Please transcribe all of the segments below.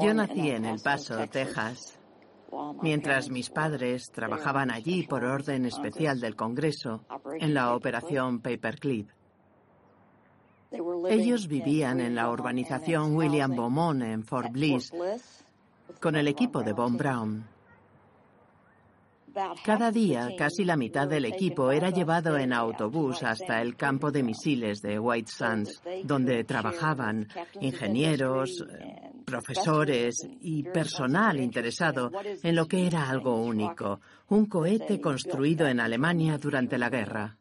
Yo nací en El Paso, Texas. Mientras mis padres trabajaban allí por orden especial del Congreso en la operación Paperclip. Ellos vivían en la urbanización William Beaumont en Fort Bliss con el equipo de Von Braun. Cada día, casi la mitad del equipo era llevado en autobús hasta el campo de misiles de White Sands, donde trabajaban ingenieros, profesores y personal interesado en lo que era algo único, un cohete construido en Alemania durante la guerra.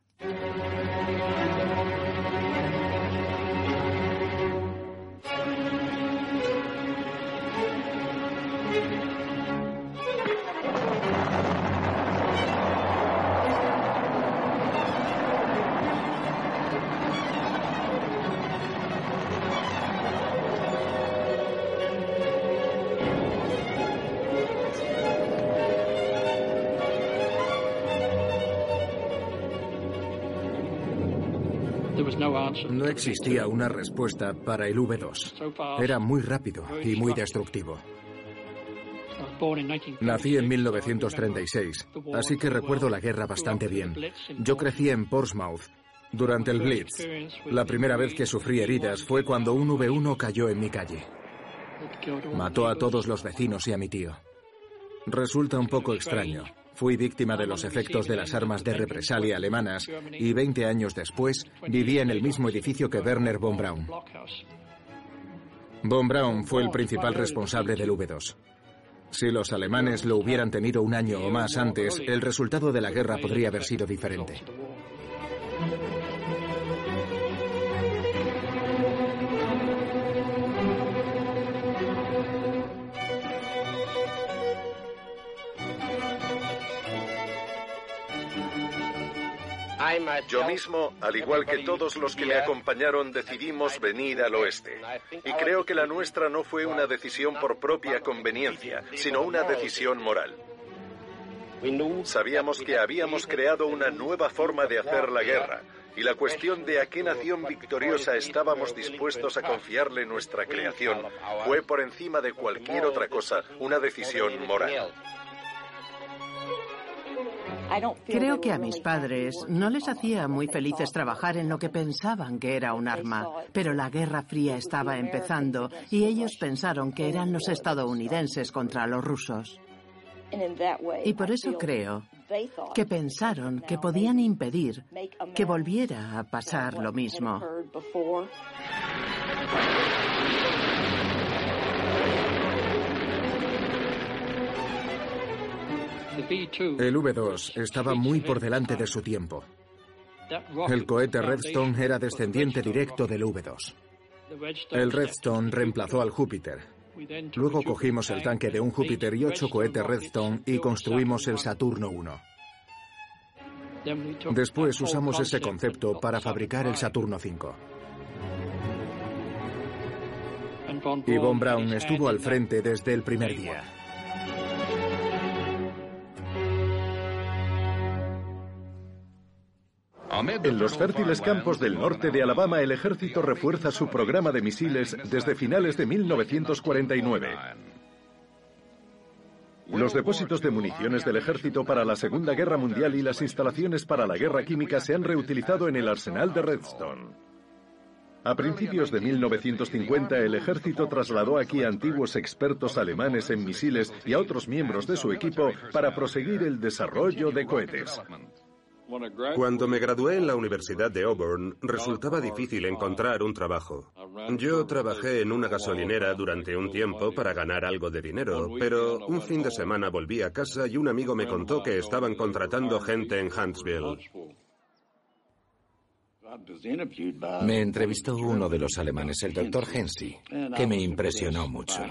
No existía una respuesta para el V2. Era muy rápido y muy destructivo. Nací en 1936, así que recuerdo la guerra bastante bien. Yo crecí en Portsmouth durante el Blitz. La primera vez que sufrí heridas fue cuando un V1 cayó en mi calle. Mató a todos los vecinos y a mi tío. Resulta un poco extraño, Fui víctima de los efectos de las armas de represalia alemanas y 20 años después viví en el mismo edificio que Werner von Braun. Von Braun fue el principal responsable del V2. Si los alemanes lo hubieran tenido un año o más antes, el resultado de la guerra podría haber sido diferente. Yo mismo, al igual que todos los que me acompañaron, decidimos venir al oeste. Y creo que la nuestra no fue una decisión por propia conveniencia, sino una decisión moral. Sabíamos que habíamos creado una nueva forma de hacer la guerra, y la cuestión de a qué nación victoriosa estábamos dispuestos a confiarle nuestra creación fue por encima de cualquier otra cosa una decisión moral. Creo que a mis padres no les hacía muy felices trabajar en lo que pensaban que era un arma, pero la Guerra Fría estaba empezando y ellos pensaron que eran los estadounidenses contra los rusos. Y por eso creo que pensaron que podían impedir que volviera a pasar lo mismo. El V2 estaba muy por delante de su tiempo. El cohete Redstone era descendiente directo del V2. El Redstone reemplazó al Júpiter. Luego cogimos el tanque de un Júpiter y ocho cohetes Redstone y construimos el Saturno 1. Después usamos ese concepto para fabricar el Saturno 5. Y Von Braun estuvo al frente desde el primer día. En los fértiles campos del norte de Alabama, el ejército refuerza su programa de misiles desde finales de 1949. Los depósitos de municiones del ejército para la Segunda Guerra Mundial y las instalaciones para la guerra química se han reutilizado en el arsenal de Redstone. A principios de 1950, el ejército trasladó aquí a antiguos expertos alemanes en misiles y a otros miembros de su equipo para proseguir el desarrollo de cohetes. Cuando me gradué en la Universidad de Auburn, resultaba difícil encontrar un trabajo. Yo trabajé en una gasolinera durante un tiempo para ganar algo de dinero, pero un fin de semana volví a casa y un amigo me contó que estaban contratando gente en Huntsville. Me entrevistó uno de los alemanes, el doctor Hensi, que me impresionó mucho.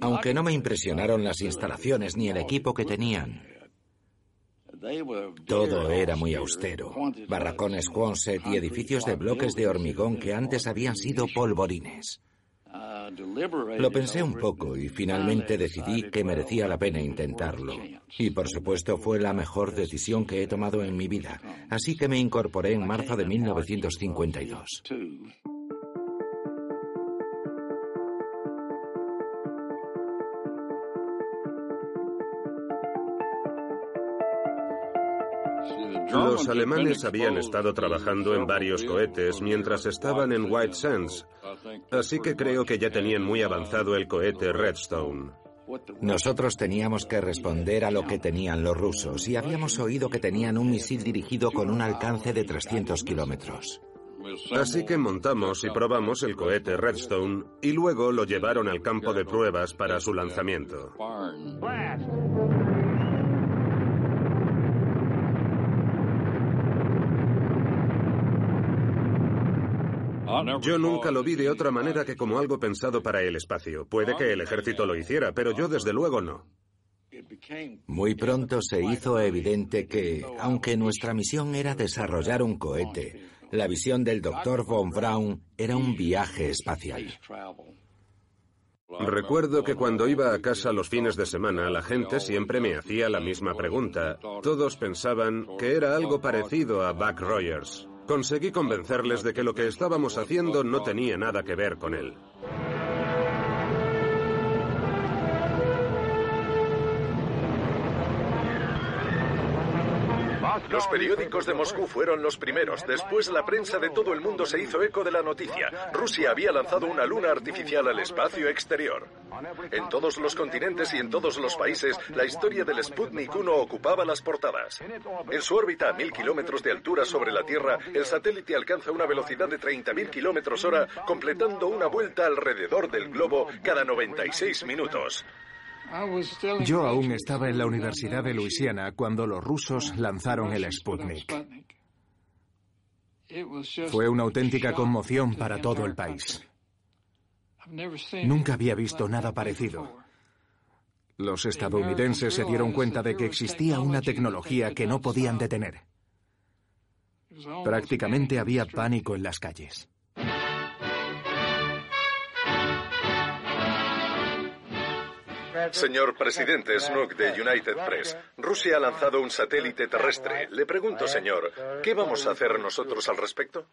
Aunque no me impresionaron las instalaciones ni el equipo que tenían. Todo era muy austero. Barracones Quonset y edificios de bloques de hormigón que antes habían sido polvorines. Lo pensé un poco y finalmente decidí que merecía la pena intentarlo. Y por supuesto fue la mejor decisión que he tomado en mi vida. Así que me incorporé en marzo de 1952. Los alemanes habían estado trabajando en varios cohetes mientras estaban en White Sands, así que creo que ya tenían muy avanzado el cohete Redstone. Nosotros teníamos que responder a lo que tenían los rusos y habíamos oído que tenían un misil dirigido con un alcance de 300 kilómetros. Así que montamos y probamos el cohete Redstone y luego lo llevaron al campo de pruebas para su lanzamiento. Yo nunca lo vi de otra manera que como algo pensado para el espacio. Puede que el ejército lo hiciera, pero yo desde luego no. Muy pronto se hizo evidente que, aunque nuestra misión era desarrollar un cohete, la visión del doctor von Braun era un viaje espacial. Recuerdo que cuando iba a casa los fines de semana, la gente siempre me hacía la misma pregunta. Todos pensaban que era algo parecido a Buck Rogers. Conseguí convencerles de que lo que estábamos haciendo no tenía nada que ver con él. Los periódicos de Moscú fueron los primeros. Después la prensa de todo el mundo se hizo eco de la noticia. Rusia había lanzado una luna artificial al espacio exterior. En todos los continentes y en todos los países, la historia del Sputnik 1 ocupaba las portadas. En su órbita a mil kilómetros de altura sobre la Tierra, el satélite alcanza una velocidad de 30.000 kilómetros hora, completando una vuelta alrededor del globo cada 96 minutos. Yo aún estaba en la Universidad de Luisiana cuando los rusos lanzaron el Sputnik. Fue una auténtica conmoción para todo el país. Nunca había visto nada parecido. Los estadounidenses se dieron cuenta de que existía una tecnología que no podían detener. Prácticamente había pánico en las calles. Señor presidente Snook de United Press, Rusia ha lanzado un satélite terrestre. Le pregunto, señor, ¿qué vamos a hacer nosotros al respecto?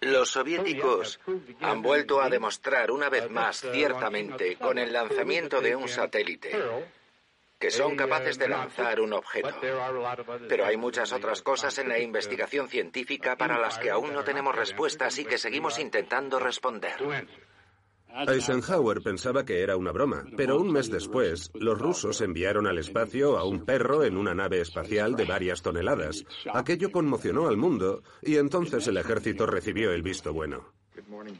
Los soviéticos han vuelto a demostrar una vez más ciertamente con el lanzamiento de un satélite que son capaces de lanzar un objeto. Pero hay muchas otras cosas en la investigación científica para las que aún no tenemos respuestas y que seguimos intentando responder. Eisenhower pensaba que era una broma, pero un mes después, los rusos enviaron al espacio a un perro en una nave espacial de varias toneladas. Aquello conmocionó al mundo y entonces el ejército recibió el visto bueno.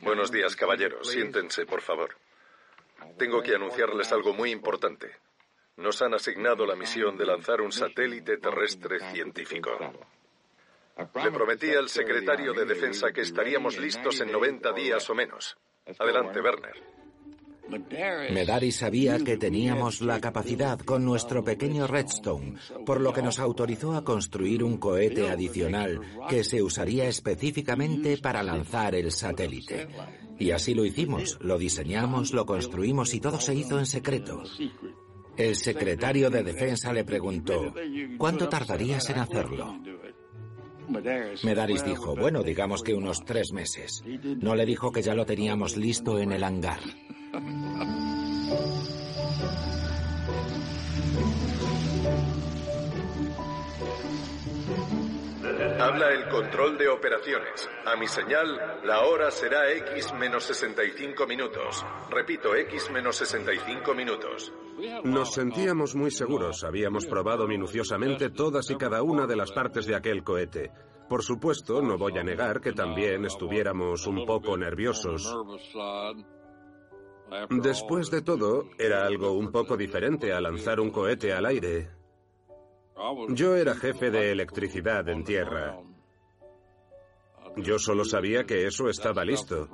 Buenos días, caballeros. Siéntense, por favor. Tengo que anunciarles algo muy importante. Nos han asignado la misión de lanzar un satélite terrestre científico. Le prometí al secretario de Defensa que estaríamos listos en 90 días o menos. Adelante, Werner. Medari sabía que teníamos la capacidad con nuestro pequeño Redstone, por lo que nos autorizó a construir un cohete adicional que se usaría específicamente para lanzar el satélite. Y así lo hicimos, lo diseñamos, lo construimos y todo se hizo en secreto. El secretario de Defensa le preguntó, ¿cuánto tardarías en hacerlo? Medaris dijo, bueno, digamos que unos tres meses. No le dijo que ya lo teníamos listo en el hangar. Habla el control de operaciones. A mi señal, la hora será X menos 65 minutos. Repito, X menos 65 minutos. Nos sentíamos muy seguros. Habíamos probado minuciosamente todas y cada una de las partes de aquel cohete. Por supuesto, no voy a negar que también estuviéramos un poco nerviosos. Después de todo, era algo un poco diferente a lanzar un cohete al aire. Yo era jefe de electricidad en tierra. Yo solo sabía que eso estaba listo.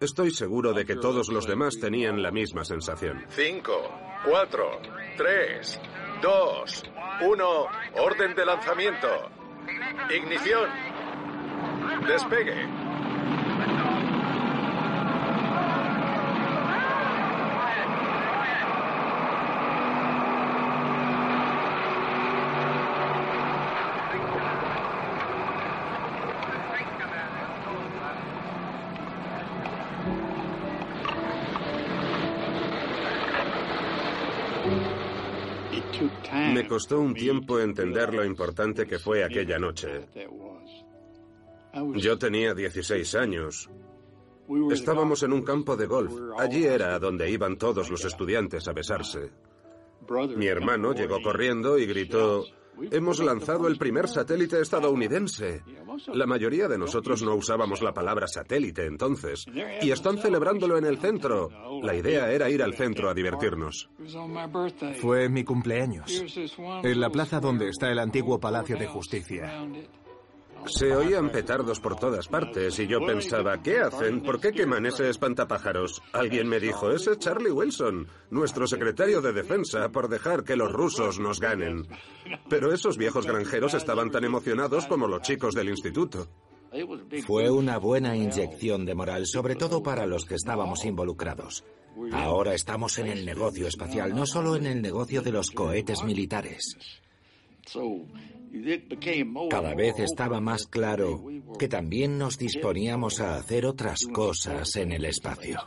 Estoy seguro de que todos los demás tenían la misma sensación. Cinco, cuatro, tres, dos, uno, orden de lanzamiento. Ignición. Despegue. Me costó un tiempo entender lo importante que fue aquella noche. Yo tenía 16 años. Estábamos en un campo de golf. Allí era donde iban todos los estudiantes a besarse. Mi hermano llegó corriendo y gritó, Hemos lanzado el primer satélite estadounidense. La mayoría de nosotros no usábamos la palabra satélite entonces. Y están celebrándolo en el centro. La idea era ir al centro a divertirnos. Fue mi cumpleaños. En la plaza donde está el antiguo Palacio de Justicia. Se oían petardos por todas partes y yo pensaba, ¿qué hacen? ¿Por qué queman ese espantapájaros? Alguien me dijo, ese es Charlie Wilson, nuestro secretario de defensa, por dejar que los rusos nos ganen. Pero esos viejos granjeros estaban tan emocionados como los chicos del instituto. Fue una buena inyección de moral, sobre todo para los que estábamos involucrados. Ahora estamos en el negocio espacial, no solo en el negocio de los cohetes militares. Cada vez estaba más claro que también nos disponíamos a hacer otras cosas en el espacio.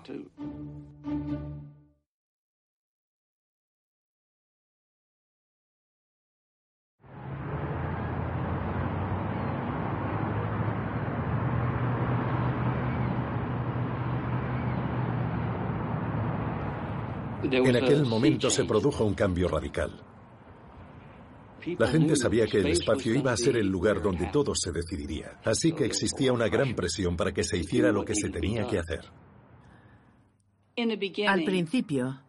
En aquel momento se produjo un cambio radical. La gente sabía que el espacio iba a ser el lugar donde todo se decidiría, así que existía una gran presión para que se hiciera lo que se tenía que hacer. Al principio,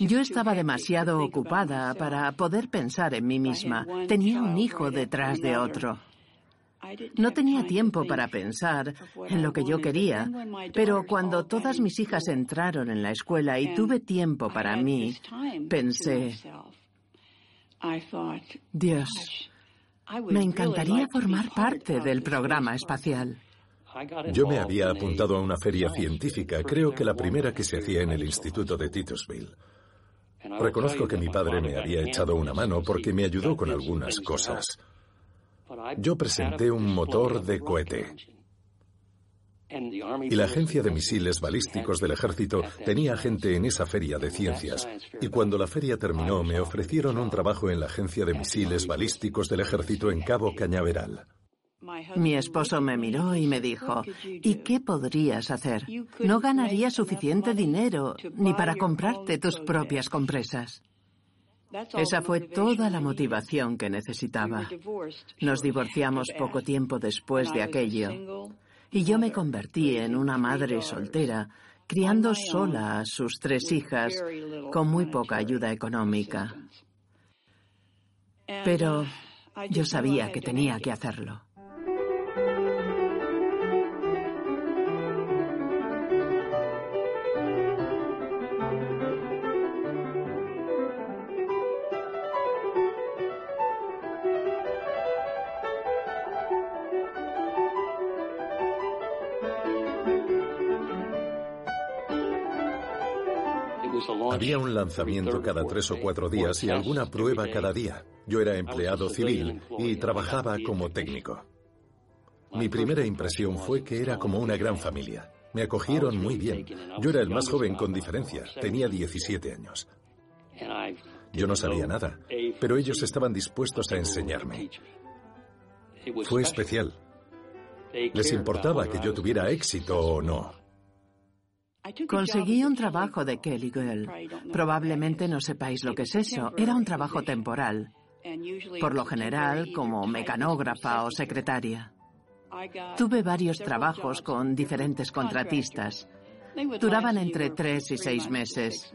yo estaba demasiado ocupada para poder pensar en mí misma. Tenía un hijo detrás de otro. No tenía tiempo para pensar en lo que yo quería, pero cuando todas mis hijas entraron en la escuela y tuve tiempo para mí, pensé, Dios, me encantaría formar parte del programa espacial. Yo me había apuntado a una feria científica, creo que la primera que se hacía en el Instituto de Titusville. Reconozco que mi padre me había echado una mano porque me ayudó con algunas cosas. Yo presenté un motor de cohete. Y la Agencia de Misiles Balísticos del Ejército tenía gente en esa feria de ciencias. Y cuando la feria terminó, me ofrecieron un trabajo en la Agencia de Misiles Balísticos del Ejército en Cabo Cañaveral. Mi esposo me miró y me dijo, ¿y qué podrías hacer? No ganarías suficiente dinero ni para comprarte tus propias compresas. Esa fue toda la motivación que necesitaba. Nos divorciamos poco tiempo después de aquello y yo me convertí en una madre soltera, criando sola a sus tres hijas con muy poca ayuda económica. Pero yo sabía que tenía que hacerlo. Había un lanzamiento cada tres o cuatro días y alguna prueba cada día. Yo era empleado civil y trabajaba como técnico. Mi primera impresión fue que era como una gran familia. Me acogieron muy bien. Yo era el más joven con diferencia. Tenía 17 años. Yo no sabía nada, pero ellos estaban dispuestos a enseñarme. Fue especial. Les importaba que yo tuviera éxito o no. Conseguí un trabajo de Kelly Girl. Probablemente no sepáis lo que es eso. Era un trabajo temporal. Por lo general, como mecanógrafa o secretaria. Tuve varios trabajos con diferentes contratistas. Duraban entre tres y seis meses.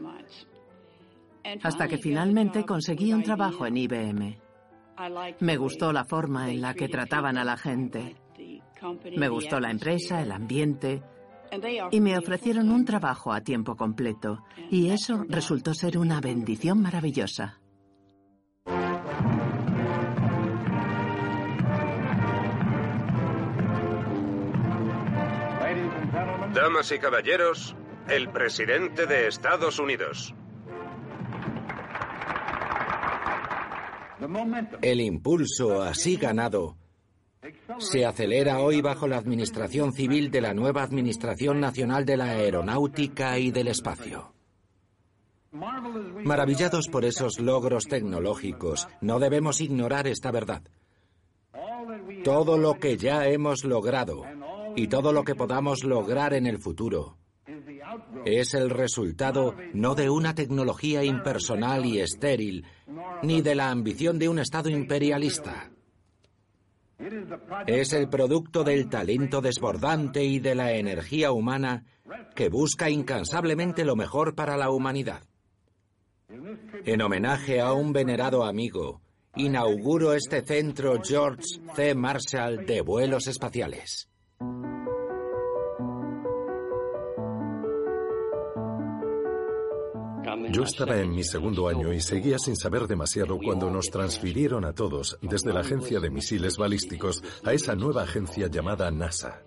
Hasta que finalmente conseguí un trabajo en IBM. Me gustó la forma en la que trataban a la gente. Me gustó la empresa, el ambiente, y me ofrecieron un trabajo a tiempo completo. Y eso resultó ser una bendición maravillosa. Damas y caballeros, el presidente de Estados Unidos. El impulso así ganado se acelera hoy bajo la administración civil de la nueva Administración Nacional de la Aeronáutica y del Espacio. Maravillados por esos logros tecnológicos, no debemos ignorar esta verdad. Todo lo que ya hemos logrado y todo lo que podamos lograr en el futuro es el resultado no de una tecnología impersonal y estéril, ni de la ambición de un Estado imperialista. Es el producto del talento desbordante y de la energía humana que busca incansablemente lo mejor para la humanidad. En homenaje a un venerado amigo, inauguro este centro George C. Marshall de vuelos espaciales. Yo estaba en mi segundo año y seguía sin saber demasiado cuando nos transfirieron a todos desde la agencia de misiles balísticos a esa nueva agencia llamada NASA.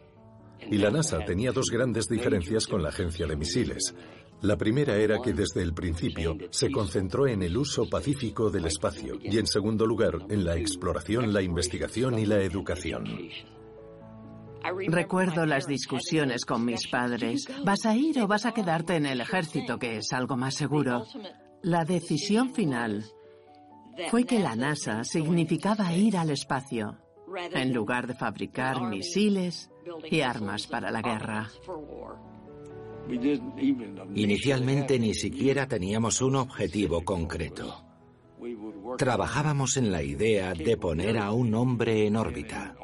Y la NASA tenía dos grandes diferencias con la agencia de misiles. La primera era que desde el principio se concentró en el uso pacífico del espacio y en segundo lugar en la exploración, la investigación y la educación. Recuerdo las discusiones con mis padres. ¿Vas a ir o vas a quedarte en el ejército, que es algo más seguro? La decisión final fue que la NASA significaba ir al espacio, en lugar de fabricar misiles y armas para la guerra. Inicialmente ni siquiera teníamos un objetivo concreto. Trabajábamos en la idea de poner a un hombre en órbita.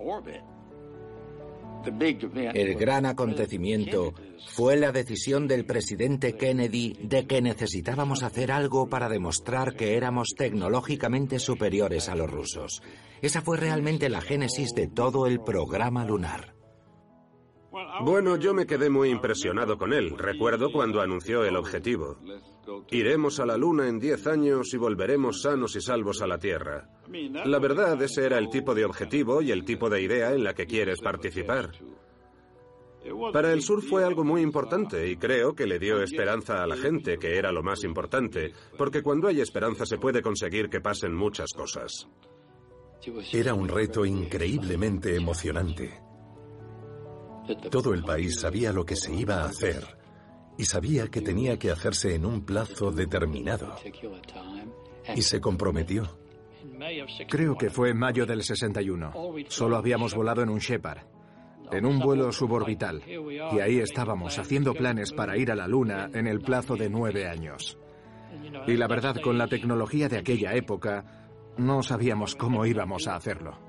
El gran acontecimiento fue la decisión del presidente Kennedy de que necesitábamos hacer algo para demostrar que éramos tecnológicamente superiores a los rusos. Esa fue realmente la génesis de todo el programa lunar. Bueno, yo me quedé muy impresionado con él. Recuerdo cuando anunció el objetivo. Iremos a la Luna en 10 años y volveremos sanos y salvos a la Tierra. La verdad, ese era el tipo de objetivo y el tipo de idea en la que quieres participar. Para el sur fue algo muy importante y creo que le dio esperanza a la gente, que era lo más importante, porque cuando hay esperanza se puede conseguir que pasen muchas cosas. Era un reto increíblemente emocionante. Todo el país sabía lo que se iba a hacer y sabía que tenía que hacerse en un plazo determinado. Y se comprometió. Creo que fue en mayo del 61. Solo habíamos volado en un Shepard, en un vuelo suborbital. Y ahí estábamos haciendo planes para ir a la Luna en el plazo de nueve años. Y la verdad, con la tecnología de aquella época, no sabíamos cómo íbamos a hacerlo.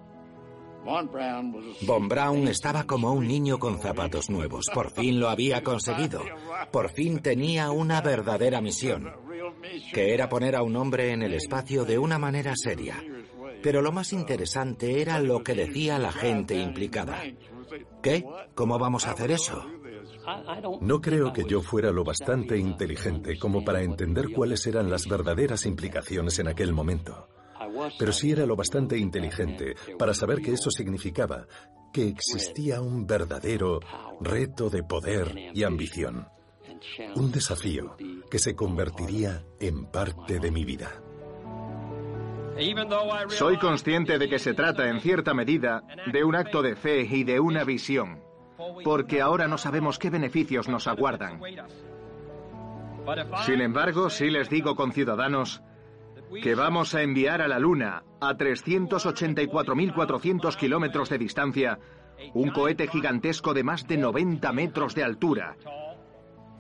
Von Braun estaba como un niño con zapatos nuevos. Por fin lo había conseguido. Por fin tenía una verdadera misión, que era poner a un hombre en el espacio de una manera seria. Pero lo más interesante era lo que decía la gente implicada. ¿Qué? ¿Cómo vamos a hacer eso? No creo que yo fuera lo bastante inteligente como para entender cuáles eran las verdaderas implicaciones en aquel momento pero sí era lo bastante inteligente para saber que eso significaba que existía un verdadero reto de poder y ambición. Un desafío que se convertiría en parte de mi vida. Soy consciente de que se trata, en cierta medida, de un acto de fe y de una visión, porque ahora no sabemos qué beneficios nos aguardan. Sin embargo, sí les digo, con ciudadanos que vamos a enviar a la Luna, a 384.400 kilómetros de distancia, un cohete gigantesco de más de 90 metros de altura,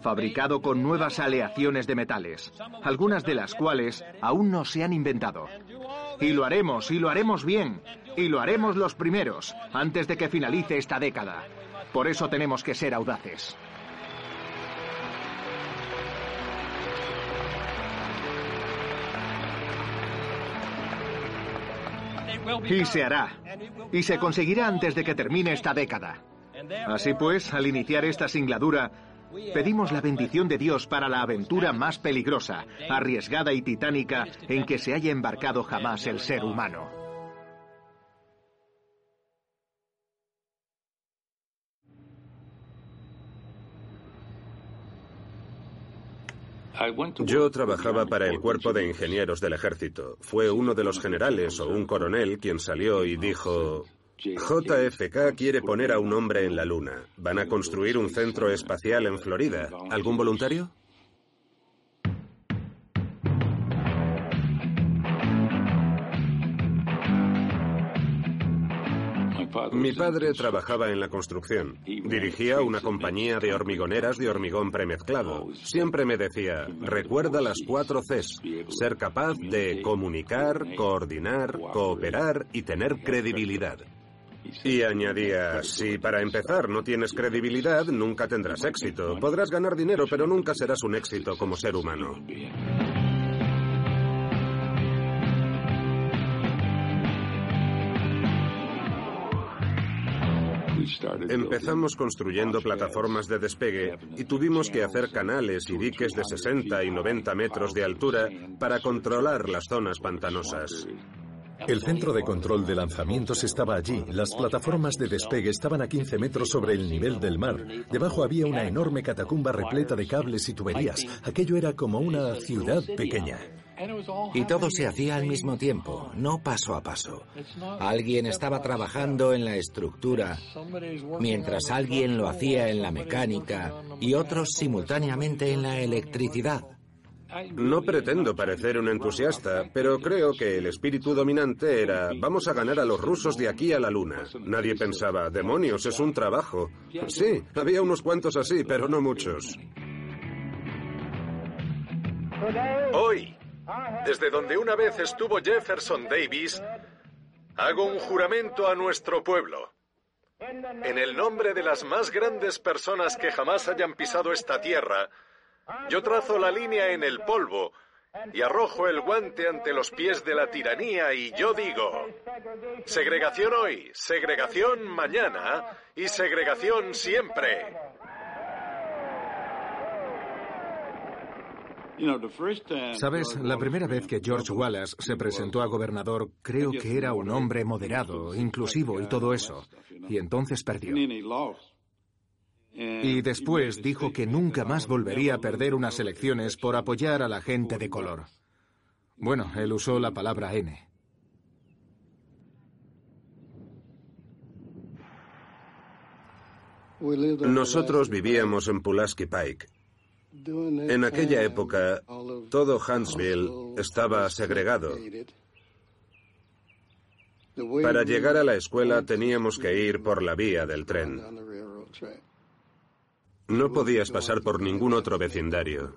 fabricado con nuevas aleaciones de metales, algunas de las cuales aún no se han inventado. Y lo haremos, y lo haremos bien, y lo haremos los primeros, antes de que finalice esta década. Por eso tenemos que ser audaces. Y se hará. Y se conseguirá antes de que termine esta década. Así pues, al iniciar esta singladura, pedimos la bendición de Dios para la aventura más peligrosa, arriesgada y titánica en que se haya embarcado jamás el ser humano. Yo trabajaba para el cuerpo de ingenieros del ejército. Fue uno de los generales o un coronel quien salió y dijo, JFK quiere poner a un hombre en la Luna. Van a construir un centro espacial en Florida. ¿Algún voluntario? Mi padre trabajaba en la construcción. Dirigía una compañía de hormigoneras de hormigón premezclado. Siempre me decía, recuerda las cuatro Cs. Ser capaz de comunicar, coordinar, cooperar y tener credibilidad. Y añadía, si para empezar no tienes credibilidad, nunca tendrás éxito. Podrás ganar dinero, pero nunca serás un éxito como ser humano. Empezamos construyendo plataformas de despegue y tuvimos que hacer canales y diques de 60 y 90 metros de altura para controlar las zonas pantanosas. El centro de control de lanzamientos estaba allí. Las plataformas de despegue estaban a 15 metros sobre el nivel del mar. Debajo había una enorme catacumba repleta de cables y tuberías. Aquello era como una ciudad pequeña. Y todo se hacía al mismo tiempo, no paso a paso. Alguien estaba trabajando en la estructura, mientras alguien lo hacía en la mecánica y otros simultáneamente en la electricidad. No pretendo parecer un entusiasta, pero creo que el espíritu dominante era vamos a ganar a los rusos de aquí a la luna. Nadie pensaba, demonios, es un trabajo. Sí, había unos cuantos así, pero no muchos. Hoy, desde donde una vez estuvo Jefferson Davis, hago un juramento a nuestro pueblo. En el nombre de las más grandes personas que jamás hayan pisado esta tierra, yo trazo la línea en el polvo y arrojo el guante ante los pies de la tiranía y yo digo, segregación hoy, segregación mañana y segregación siempre. Sabes, la primera vez que George Wallace se presentó a gobernador, creo que era un hombre moderado, inclusivo y todo eso. Y entonces perdió. Y después dijo que nunca más volvería a perder unas elecciones por apoyar a la gente de color. Bueno, él usó la palabra N. Nosotros vivíamos en Pulaski Pike. En aquella época, todo Huntsville estaba segregado. Para llegar a la escuela teníamos que ir por la vía del tren. No podías pasar por ningún otro vecindario.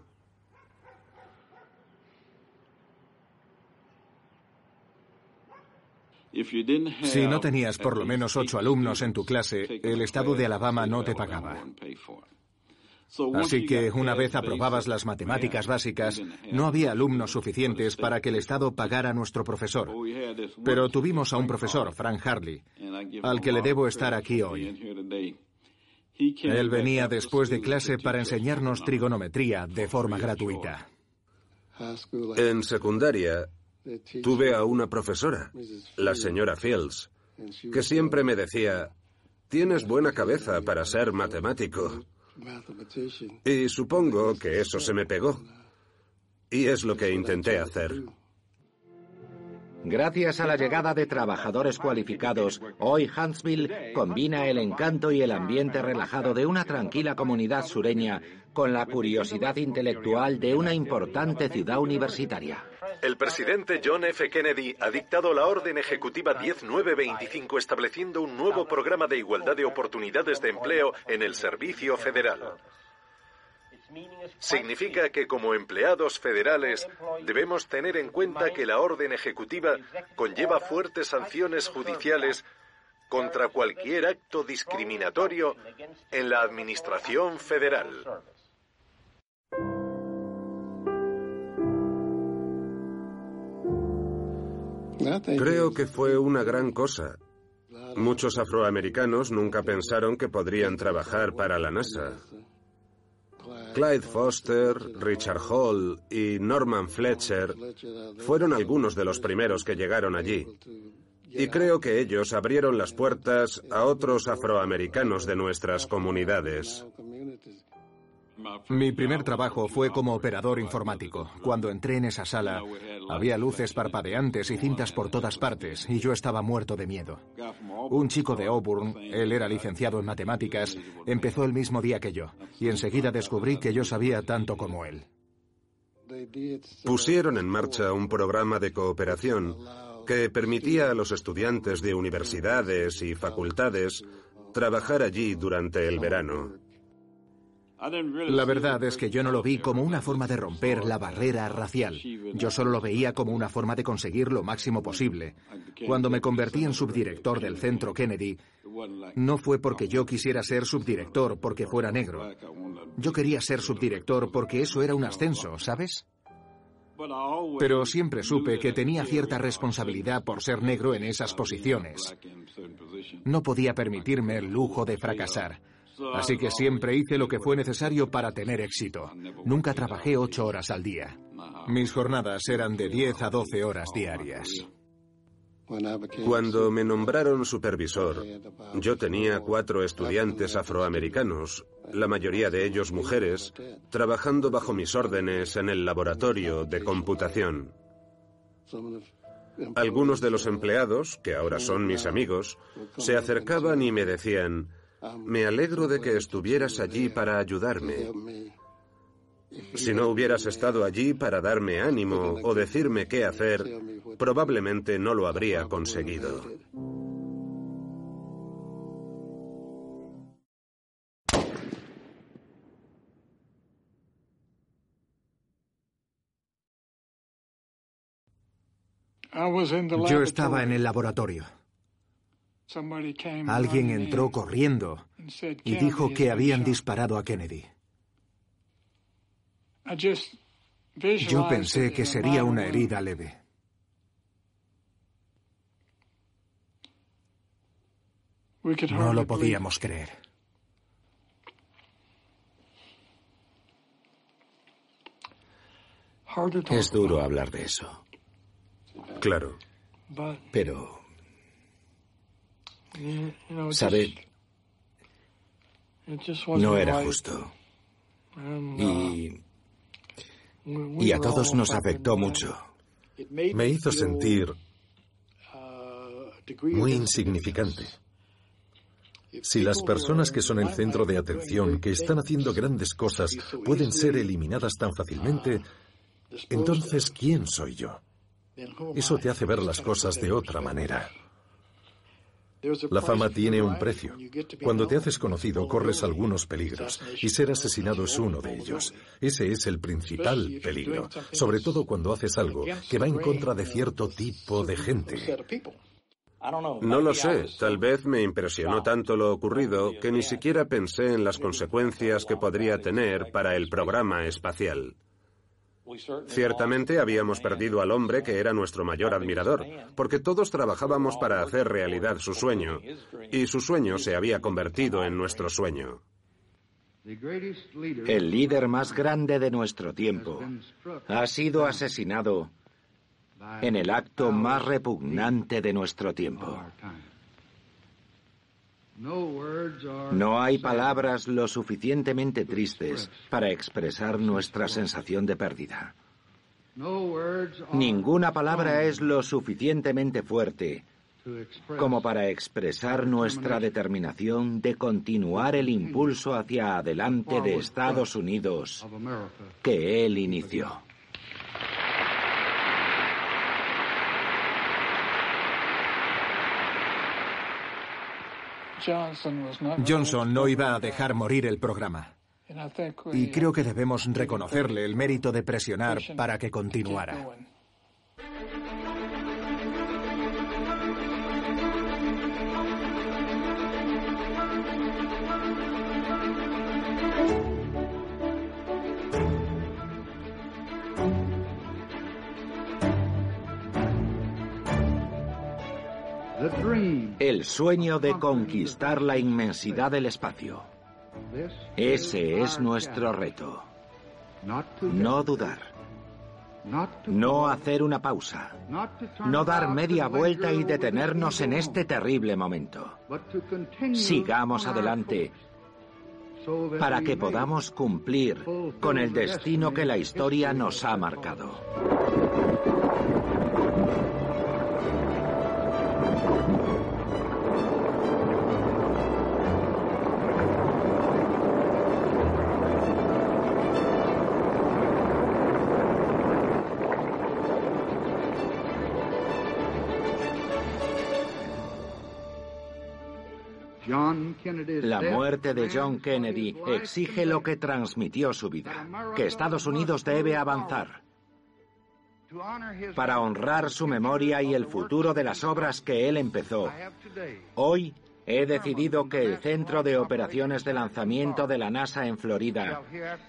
Si no tenías por lo menos ocho alumnos en tu clase, el estado de Alabama no te pagaba. Así que una vez aprobabas las matemáticas básicas, no había alumnos suficientes para que el Estado pagara a nuestro profesor. Pero tuvimos a un profesor, Frank Harley, al que le debo estar aquí hoy. Él venía después de clase para enseñarnos trigonometría de forma gratuita. En secundaria tuve a una profesora, la señora Fields, que siempre me decía, tienes buena cabeza para ser matemático. Y supongo que eso se me pegó. Y es lo que intenté hacer. Gracias a la llegada de trabajadores cualificados, hoy Huntsville combina el encanto y el ambiente relajado de una tranquila comunidad sureña con la curiosidad intelectual de una importante ciudad universitaria. El presidente John F. Kennedy ha dictado la Orden Ejecutiva 10925 estableciendo un nuevo programa de igualdad de oportunidades de empleo en el servicio federal. Significa que como empleados federales debemos tener en cuenta que la orden ejecutiva conlleva fuertes sanciones judiciales contra cualquier acto discriminatorio en la Administración Federal. Creo que fue una gran cosa. Muchos afroamericanos nunca pensaron que podrían trabajar para la NASA. Clyde Foster, Richard Hall y Norman Fletcher fueron algunos de los primeros que llegaron allí. Y creo que ellos abrieron las puertas a otros afroamericanos de nuestras comunidades. Mi primer trabajo fue como operador informático. Cuando entré en esa sala, había luces parpadeantes y cintas por todas partes, y yo estaba muerto de miedo. Un chico de Auburn, él era licenciado en matemáticas, empezó el mismo día que yo, y enseguida descubrí que yo sabía tanto como él. Pusieron en marcha un programa de cooperación que permitía a los estudiantes de universidades y facultades trabajar allí durante el verano. La verdad es que yo no lo vi como una forma de romper la barrera racial. Yo solo lo veía como una forma de conseguir lo máximo posible. Cuando me convertí en subdirector del Centro Kennedy, no fue porque yo quisiera ser subdirector porque fuera negro. Yo quería ser subdirector porque eso era un ascenso, ¿sabes? Pero siempre supe que tenía cierta responsabilidad por ser negro en esas posiciones. No podía permitirme el lujo de fracasar. Así que siempre hice lo que fue necesario para tener éxito. Nunca trabajé ocho horas al día. Mis jornadas eran de 10 a 12 horas diarias. Cuando me nombraron supervisor, yo tenía cuatro estudiantes afroamericanos, la mayoría de ellos mujeres, trabajando bajo mis órdenes en el laboratorio de computación. Algunos de los empleados, que ahora son mis amigos, se acercaban y me decían, me alegro de que estuvieras allí para ayudarme. Si no hubieras estado allí para darme ánimo o decirme qué hacer, probablemente no lo habría conseguido. Yo estaba en el laboratorio. Alguien entró corriendo y dijo que habían disparado a Kennedy. Yo pensé que sería una herida leve. No lo podíamos creer. Es duro hablar de eso. Claro. Pero ¿Sabe? No era justo. Y... Y a todos nos afectó mucho. Me hizo sentir muy insignificante. Si las personas que son el centro de atención, que están haciendo grandes cosas, pueden ser eliminadas tan fácilmente, entonces ¿quién soy yo? Eso te hace ver las cosas de otra manera. La fama tiene un precio. Cuando te haces conocido corres algunos peligros. y ser asesinado es uno de ellos. Ese es el principal peligro, sobre todo cuando haces algo que va en contra de cierto tipo de gente. No lo sé, tal vez me impresionó tanto lo ocurrido que ni siquiera pensé en las consecuencias que podría tener para el programa espacial. Ciertamente habíamos perdido al hombre que era nuestro mayor admirador, porque todos trabajábamos para hacer realidad su sueño, y su sueño se había convertido en nuestro sueño. El líder más grande de nuestro tiempo ha sido asesinado en el acto más repugnante de nuestro tiempo. No hay palabras lo suficientemente tristes para expresar nuestra sensación de pérdida. Ninguna palabra es lo suficientemente fuerte como para expresar nuestra determinación de continuar el impulso hacia adelante de Estados Unidos que él inició. Johnson no iba a dejar morir el programa. Y creo que debemos reconocerle el mérito de presionar para que continuara. El sueño de conquistar la inmensidad del espacio. Ese es nuestro reto. No dudar. No hacer una pausa. No dar media vuelta y detenernos en este terrible momento. Sigamos adelante para que podamos cumplir con el destino que la historia nos ha marcado. La muerte de John Kennedy exige lo que transmitió su vida, que Estados Unidos debe avanzar. Para honrar su memoria y el futuro de las obras que él empezó, hoy he decidido que el Centro de Operaciones de Lanzamiento de la NASA en Florida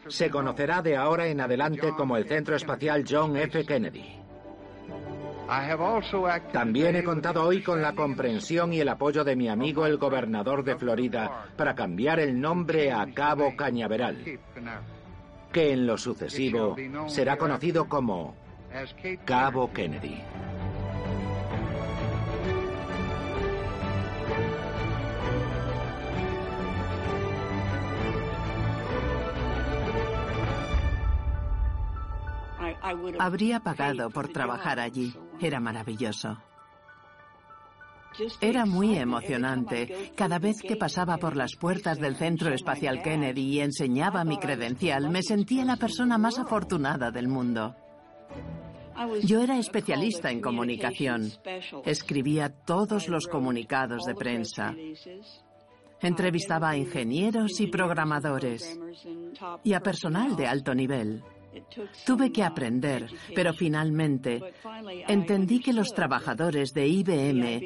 se conocerá de ahora en adelante como el Centro Espacial John F. Kennedy. También he contado hoy con la comprensión y el apoyo de mi amigo el gobernador de Florida para cambiar el nombre a Cabo Cañaveral, que en lo sucesivo será conocido como Cabo Kennedy. Habría pagado por trabajar allí. Era maravilloso. Era muy emocionante. Cada vez que pasaba por las puertas del Centro Espacial Kennedy y enseñaba mi credencial, me sentía la persona más afortunada del mundo. Yo era especialista en comunicación. Escribía todos los comunicados de prensa. Entrevistaba a ingenieros y programadores y a personal de alto nivel. Tuve que aprender, pero finalmente entendí que los trabajadores de IBM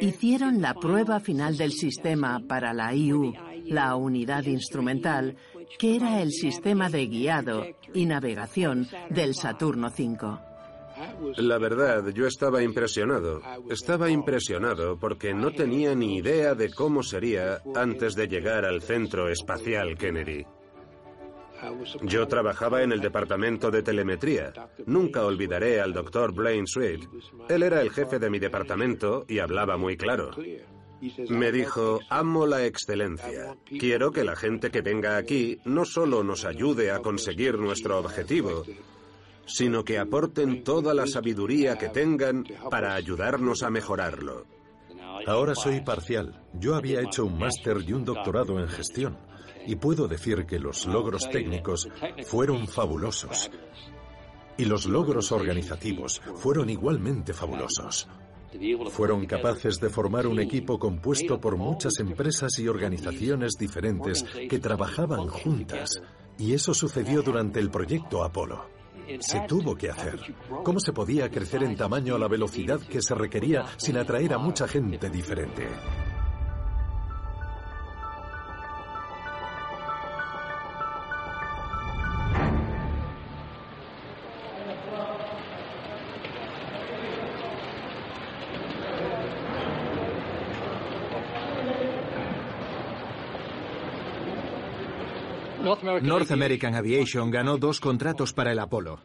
hicieron la prueba final del sistema para la IU, la unidad instrumental, que era el sistema de guiado y navegación del Saturno V. La verdad, yo estaba impresionado. Estaba impresionado porque no tenía ni idea de cómo sería antes de llegar al Centro Espacial Kennedy. Yo trabajaba en el departamento de telemetría. Nunca olvidaré al doctor Blaine Sweet. Él era el jefe de mi departamento y hablaba muy claro. Me dijo, amo la excelencia. Quiero que la gente que venga aquí no solo nos ayude a conseguir nuestro objetivo, sino que aporten toda la sabiduría que tengan para ayudarnos a mejorarlo. Ahora soy parcial. Yo había hecho un máster y un doctorado en gestión y puedo decir que los logros técnicos fueron fabulosos. Y los logros organizativos fueron igualmente fabulosos. Fueron capaces de formar un equipo compuesto por muchas empresas y organizaciones diferentes que trabajaban juntas. Y eso sucedió durante el proyecto Apolo. Se tuvo que hacer. ¿Cómo se podía crecer en tamaño a la velocidad que se requería sin atraer a mucha gente diferente? North American Aviation ganó dos contratos para el Apolo.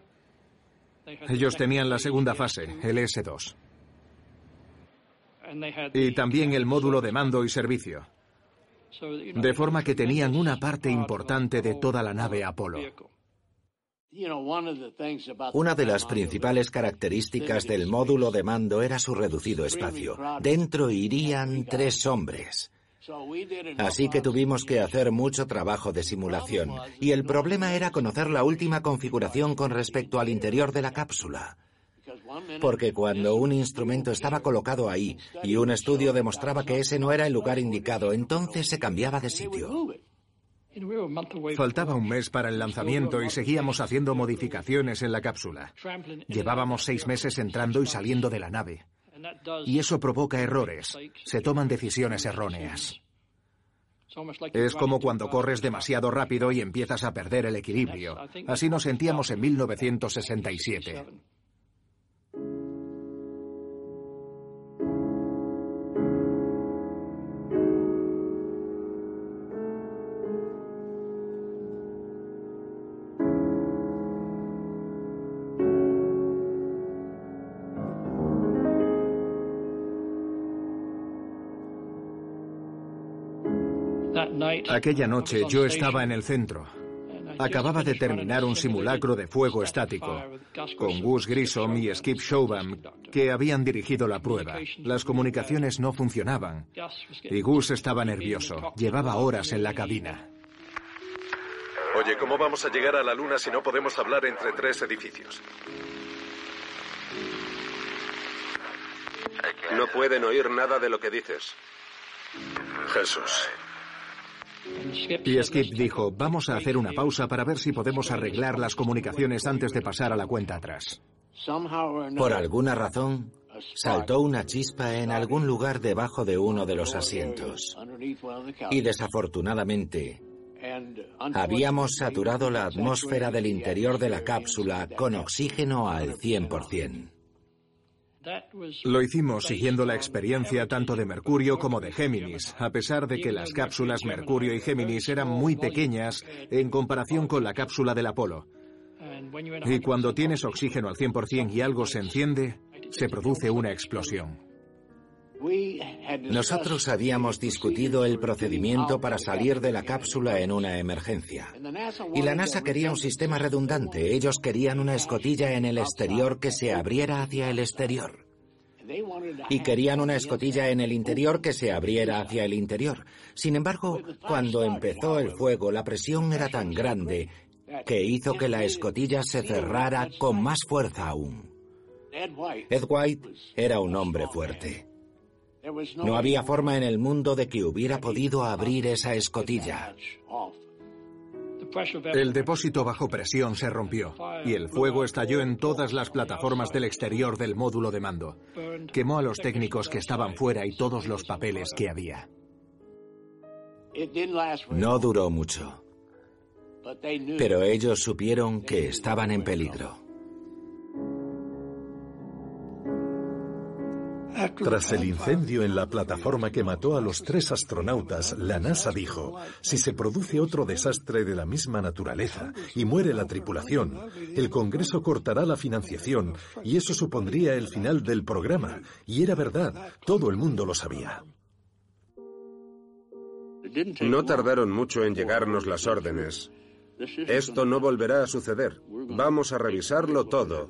Ellos tenían la segunda fase, el S-2. Y también el módulo de mando y servicio. De forma que tenían una parte importante de toda la nave Apolo. Una de las principales características del módulo de mando era su reducido espacio. Dentro irían tres hombres. Así que tuvimos que hacer mucho trabajo de simulación. Y el problema era conocer la última configuración con respecto al interior de la cápsula. Porque cuando un instrumento estaba colocado ahí y un estudio demostraba que ese no era el lugar indicado, entonces se cambiaba de sitio. Faltaba un mes para el lanzamiento y seguíamos haciendo modificaciones en la cápsula. Llevábamos seis meses entrando y saliendo de la nave. Y eso provoca errores. Se toman decisiones erróneas. Es como cuando corres demasiado rápido y empiezas a perder el equilibrio. Así nos sentíamos en 1967. Aquella noche yo estaba en el centro. Acababa de terminar un simulacro de fuego estático con Gus Grissom y Skip Showham que habían dirigido la prueba. Las comunicaciones no funcionaban y Gus estaba nervioso. Llevaba horas en la cabina. Oye, ¿cómo vamos a llegar a la luna si no podemos hablar entre tres edificios? No pueden oír nada de lo que dices. Jesús. Y Skip dijo, vamos a hacer una pausa para ver si podemos arreglar las comunicaciones antes de pasar a la cuenta atrás. Por alguna razón, saltó una chispa en algún lugar debajo de uno de los asientos. Y desafortunadamente, habíamos saturado la atmósfera del interior de la cápsula con oxígeno al 100%. Lo hicimos siguiendo la experiencia tanto de Mercurio como de Géminis, a pesar de que las cápsulas Mercurio y Géminis eran muy pequeñas en comparación con la cápsula del Apolo. Y cuando tienes oxígeno al 100% y algo se enciende, se produce una explosión. Nosotros habíamos discutido el procedimiento para salir de la cápsula en una emergencia. Y la NASA quería un sistema redundante. Ellos querían una escotilla en el exterior que se abriera hacia el exterior. Y querían una escotilla en el interior que se abriera hacia el interior. Sin embargo, cuando empezó el fuego, la presión era tan grande que hizo que la escotilla se cerrara con más fuerza aún. Ed White era un hombre fuerte. No había forma en el mundo de que hubiera podido abrir esa escotilla. El depósito bajo presión se rompió y el fuego estalló en todas las plataformas del exterior del módulo de mando. Quemó a los técnicos que estaban fuera y todos los papeles que había. No duró mucho, pero ellos supieron que estaban en peligro. Tras el incendio en la plataforma que mató a los tres astronautas, la NASA dijo, si se produce otro desastre de la misma naturaleza y muere la tripulación, el Congreso cortará la financiación y eso supondría el final del programa. Y era verdad, todo el mundo lo sabía. No tardaron mucho en llegarnos las órdenes. Esto no volverá a suceder. Vamos a revisarlo todo.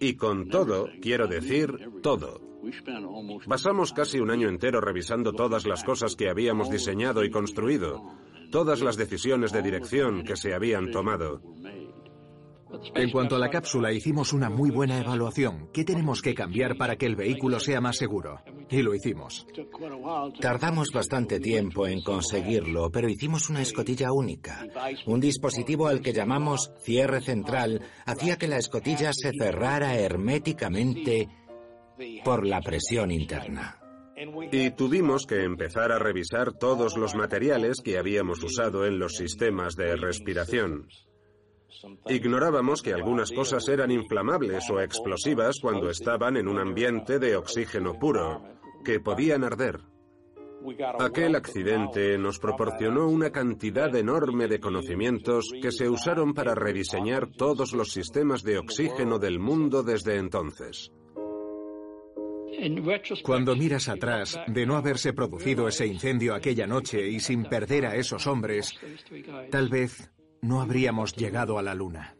Y con todo, quiero decir todo. Pasamos casi un año entero revisando todas las cosas que habíamos diseñado y construido, todas las decisiones de dirección que se habían tomado. En cuanto a la cápsula, hicimos una muy buena evaluación. ¿Qué tenemos que cambiar para que el vehículo sea más seguro? Y lo hicimos. Tardamos bastante tiempo en conseguirlo, pero hicimos una escotilla única. Un dispositivo al que llamamos cierre central hacía que la escotilla se cerrara herméticamente por la presión interna. Y tuvimos que empezar a revisar todos los materiales que habíamos usado en los sistemas de respiración. Ignorábamos que algunas cosas eran inflamables o explosivas cuando estaban en un ambiente de oxígeno puro, que podían arder. Aquel accidente nos proporcionó una cantidad enorme de conocimientos que se usaron para rediseñar todos los sistemas de oxígeno del mundo desde entonces. Cuando miras atrás, de no haberse producido ese incendio aquella noche y sin perder a esos hombres, tal vez no habríamos llegado a la Luna.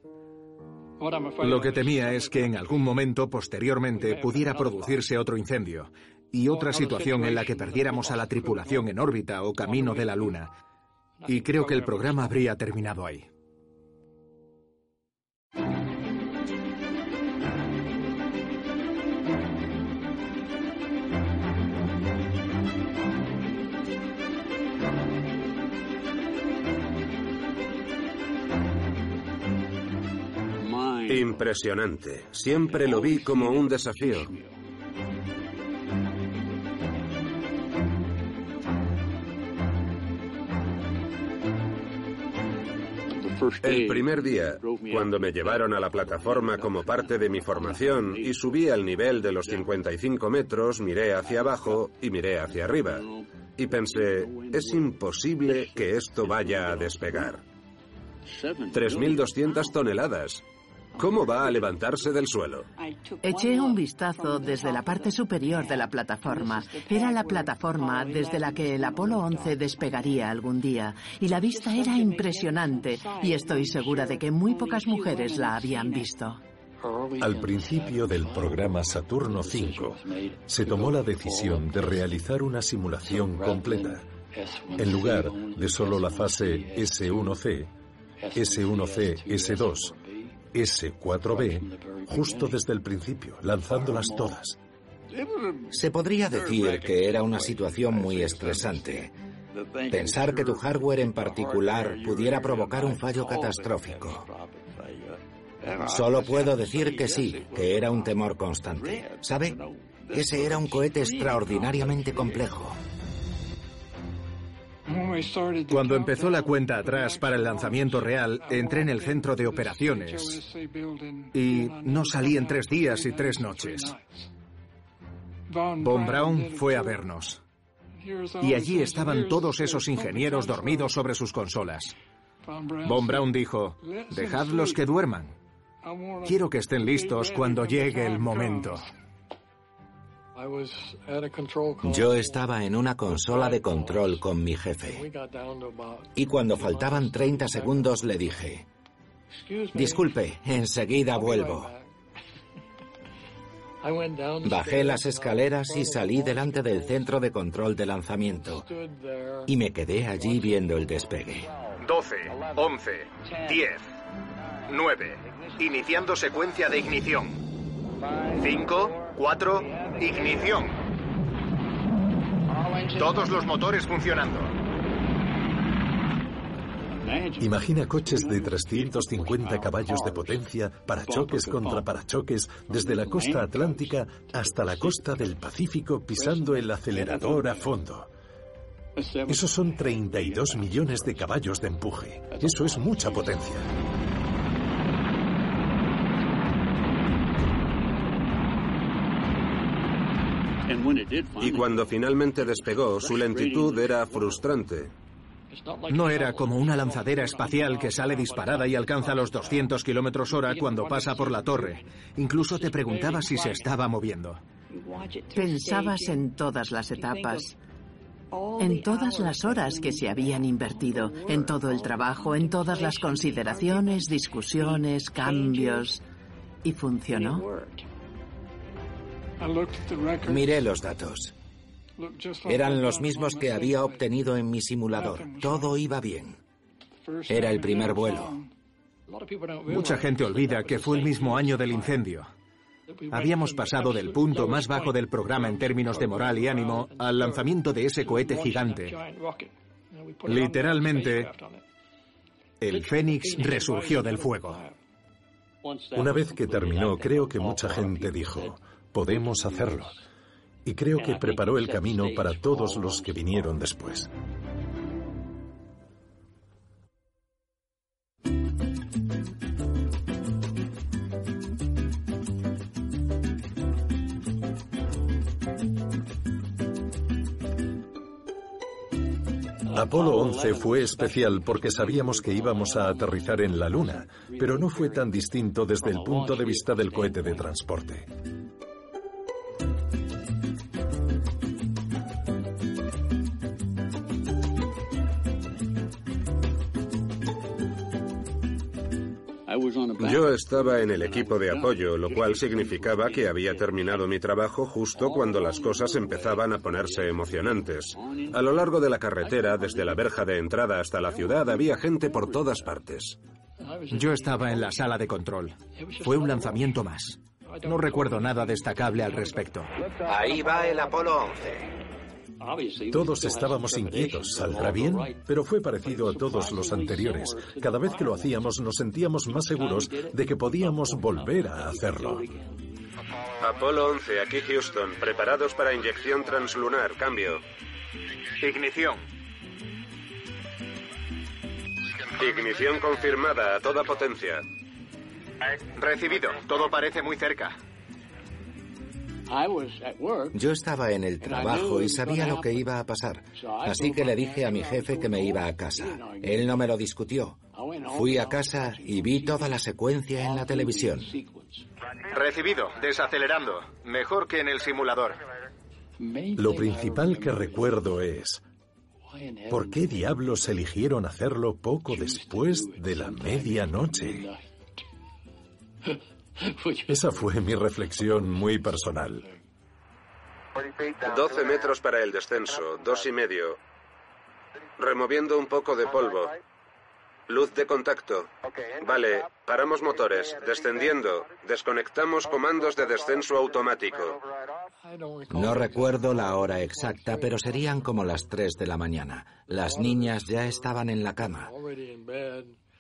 Lo que temía es que en algún momento posteriormente pudiera producirse otro incendio y otra situación en la que perdiéramos a la tripulación en órbita o camino de la Luna. Y creo que el programa habría terminado ahí. Impresionante. Siempre lo vi como un desafío. El primer día, cuando me llevaron a la plataforma como parte de mi formación y subí al nivel de los 55 metros, miré hacia abajo y miré hacia arriba. Y pensé, es imposible que esto vaya a despegar. 3.200 toneladas. ¿Cómo va a levantarse del suelo? Eché un vistazo desde la parte superior de la plataforma. Era la plataforma desde la que el Apolo 11 despegaría algún día. Y la vista era impresionante. Y estoy segura de que muy pocas mujeres la habían visto. Al principio del programa Saturno V, se tomó la decisión de realizar una simulación completa. En lugar de solo la fase S1C, S1C, S2 S4B justo desde el principio, lanzándolas todas. Se podría decir que era una situación muy estresante. Pensar que tu hardware en particular pudiera provocar un fallo catastrófico. Solo puedo decir que sí, que era un temor constante. ¿Sabe? Ese era un cohete extraordinariamente complejo. Cuando empezó la cuenta atrás para el lanzamiento real, entré en el centro de operaciones y no salí en tres días y tres noches. Von Braun fue a vernos. Y allí estaban todos esos ingenieros dormidos sobre sus consolas. Von Braun dijo, dejadlos que duerman. Quiero que estén listos cuando llegue el momento. Yo estaba en una consola de control con mi jefe. Y cuando faltaban 30 segundos le dije, disculpe, enseguida vuelvo. Bajé las escaleras y salí delante del centro de control de lanzamiento. Y me quedé allí viendo el despegue. 12, 11, 10, 9. Iniciando secuencia de ignición. 5, 4, ignición. Todos los motores funcionando. Imagina coches de 350 caballos de potencia, parachoques contra parachoques, desde la costa atlántica hasta la costa del Pacífico pisando el acelerador a fondo. Esos son 32 millones de caballos de empuje. Eso es mucha potencia. Y cuando finalmente despegó, su lentitud era frustrante. No era como una lanzadera espacial que sale disparada y alcanza los 200 kilómetros hora cuando pasa por la torre. Incluso te preguntaba si se estaba moviendo. Pensabas en todas las etapas, en todas las horas que se habían invertido, en todo el trabajo, en todas las consideraciones, discusiones, cambios. Y funcionó. Miré los datos. Eran los mismos que había obtenido en mi simulador. Todo iba bien. Era el primer vuelo. Mucha gente olvida que fue el mismo año del incendio. Habíamos pasado del punto más bajo del programa en términos de moral y ánimo al lanzamiento de ese cohete gigante. Literalmente, el Fénix resurgió del fuego. Una vez que terminó, creo que mucha gente dijo, podemos hacerlo. Y creo que preparó el camino para todos los que vinieron después. Apolo 11 fue especial porque sabíamos que íbamos a aterrizar en la Luna, pero no fue tan distinto desde el punto de vista del cohete de transporte. Yo estaba en el equipo de apoyo, lo cual significaba que había terminado mi trabajo justo cuando las cosas empezaban a ponerse emocionantes. A lo largo de la carretera, desde la verja de entrada hasta la ciudad, había gente por todas partes. Yo estaba en la sala de control. Fue un lanzamiento más. No recuerdo nada destacable al respecto. Ahí va el Apolo 11. Todos estábamos inquietos, ¿saldrá bien? Pero fue parecido a todos los anteriores. Cada vez que lo hacíamos nos sentíamos más seguros de que podíamos volver a hacerlo. Apolo 11, aquí Houston, preparados para inyección translunar, cambio. Ignición. Ignición confirmada a toda potencia. Recibido, todo parece muy cerca. Yo estaba en el trabajo y sabía lo que iba a pasar, así que le dije a mi jefe que me iba a casa. Él no me lo discutió. Fui a casa y vi toda la secuencia en la televisión. Recibido, desacelerando. Mejor que en el simulador. Lo principal que recuerdo es, ¿por qué diablos eligieron hacerlo poco después de la medianoche? Esa fue mi reflexión muy personal. 12 metros para el descenso, dos y medio. Removiendo un poco de polvo. Luz de contacto. Vale, paramos motores. Descendiendo. Desconectamos comandos de descenso automático. No recuerdo la hora exacta, pero serían como las tres de la mañana. Las niñas ya estaban en la cama.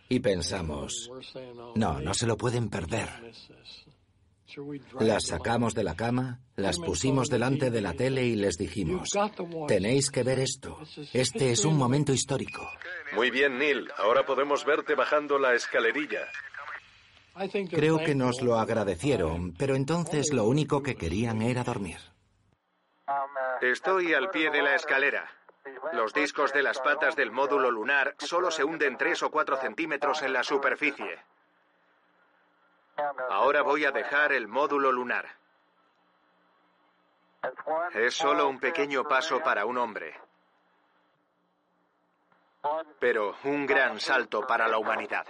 Y pensamos, no, no se lo pueden perder. Las sacamos de la cama, las pusimos delante de la tele y les dijimos, tenéis que ver esto. Este es un momento histórico. Muy bien, Neil. Ahora podemos verte bajando la escalerilla. Creo que nos lo agradecieron, pero entonces lo único que querían era dormir. Estoy al pie de la escalera. Los discos de las patas del módulo lunar solo se hunden 3 o 4 centímetros en la superficie. Ahora voy a dejar el módulo lunar. Es solo un pequeño paso para un hombre, pero un gran salto para la humanidad.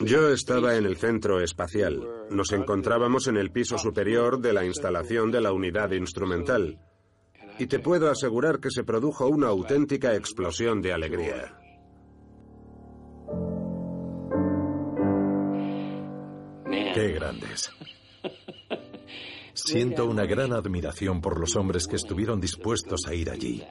Yo estaba en el centro espacial. Nos encontrábamos en el piso superior de la instalación de la unidad instrumental. Y te puedo asegurar que se produjo una auténtica explosión de alegría. Qué grandes. Siento una gran admiración por los hombres que estuvieron dispuestos a ir allí.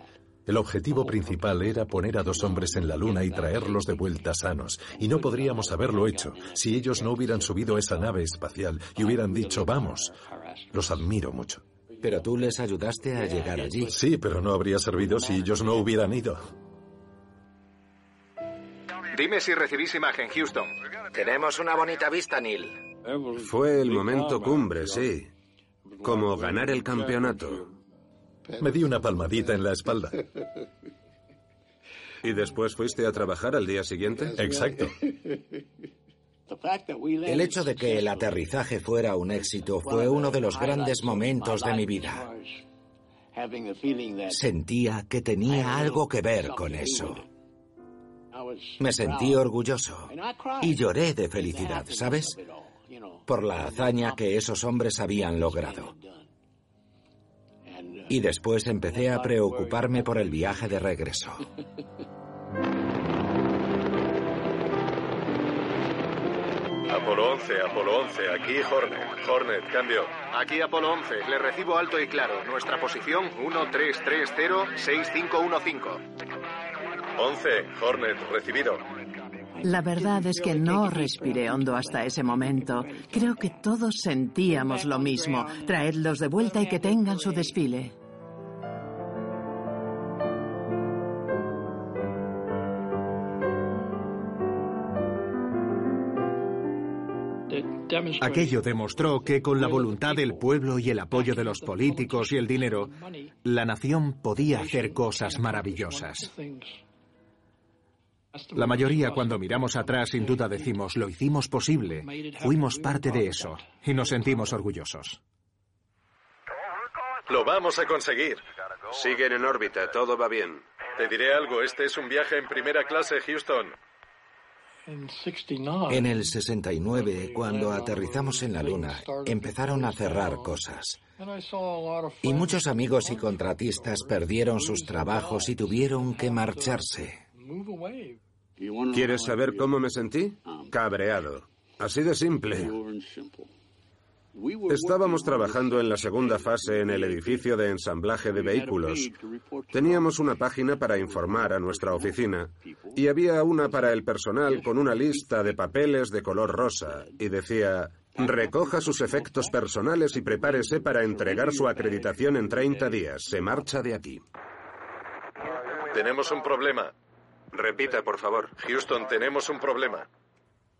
El objetivo principal era poner a dos hombres en la Luna y traerlos de vuelta sanos, y no podríamos haberlo hecho si ellos no hubieran subido a esa nave espacial y hubieran dicho, vamos. Los admiro mucho. Pero tú les ayudaste a llegar allí. Sí, pero no habría servido si ellos no hubieran ido. Dime si recibís imagen, Houston. Tenemos una bonita vista, Neil. Fue el momento cumbre, sí. Como ganar el campeonato. Me di una palmadita en la espalda. ¿Y después fuiste a trabajar al día siguiente? Exacto. El hecho de que el aterrizaje fuera un éxito fue uno de los grandes momentos de mi vida. Sentía que tenía algo que ver con eso. Me sentí orgulloso y lloré de felicidad, ¿sabes? Por la hazaña que esos hombres habían logrado. Y después empecé a preocuparme por el viaje de regreso. Apolo 11, Apolo 11, aquí Hornet. Hornet, cambio. Aquí Apolo 11, le recibo alto y claro. Nuestra posición 1330-6515. 11, Hornet, recibido. La verdad es que no respiré hondo hasta ese momento. Creo que todos sentíamos lo mismo. Traedlos de vuelta y que tengan su desfile. Aquello demostró que con la voluntad del pueblo y el apoyo de los políticos y el dinero, la nación podía hacer cosas maravillosas. La mayoría cuando miramos atrás sin duda decimos, lo hicimos posible, fuimos parte de eso y nos sentimos orgullosos. Lo vamos a conseguir. Siguen en órbita, todo va bien. Te diré algo, este es un viaje en primera clase, Houston. En el 69, cuando aterrizamos en la Luna, empezaron a cerrar cosas. Y muchos amigos y contratistas perdieron sus trabajos y tuvieron que marcharse. ¿Quieres saber cómo me sentí? Cabreado. Así de simple. Estábamos trabajando en la segunda fase en el edificio de ensamblaje de vehículos. Teníamos una página para informar a nuestra oficina y había una para el personal con una lista de papeles de color rosa y decía, recoja sus efectos personales y prepárese para entregar su acreditación en 30 días. Se marcha de aquí. Tenemos un problema. Repita, por favor. Houston, tenemos un problema.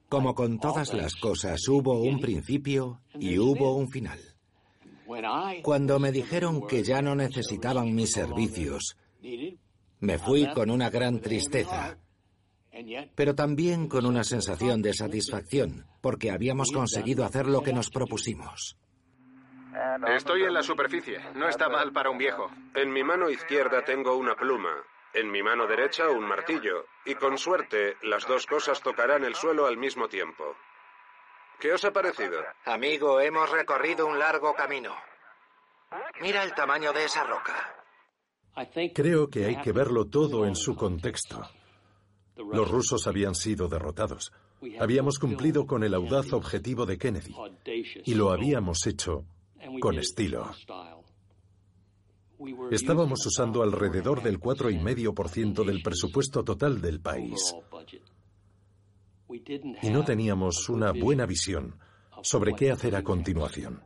Como con todas las cosas, hubo un principio y hubo un final. Cuando me dijeron que ya no necesitaban mis servicios, me fui con una gran tristeza, pero también con una sensación de satisfacción, porque habíamos conseguido hacer lo que nos propusimos. Estoy en la superficie. No está mal para un viejo. En mi mano izquierda tengo una pluma En mi mano derecha un martillo, y con suerte las dos cosas tocarán el suelo al mismo tiempo. ¿Qué os ha parecido? Amigo, hemos recorrido un largo camino. Mira el tamaño de esa roca. Creo que hay que verlo todo en su contexto. Los rusos habían sido derrotados. Habíamos cumplido con el audaz objetivo de Kennedy y lo habíamos hecho con estilo. Estábamos usando alrededor del 4,5% del presupuesto total del país. Y no teníamos una buena visión sobre qué hacer a continuación.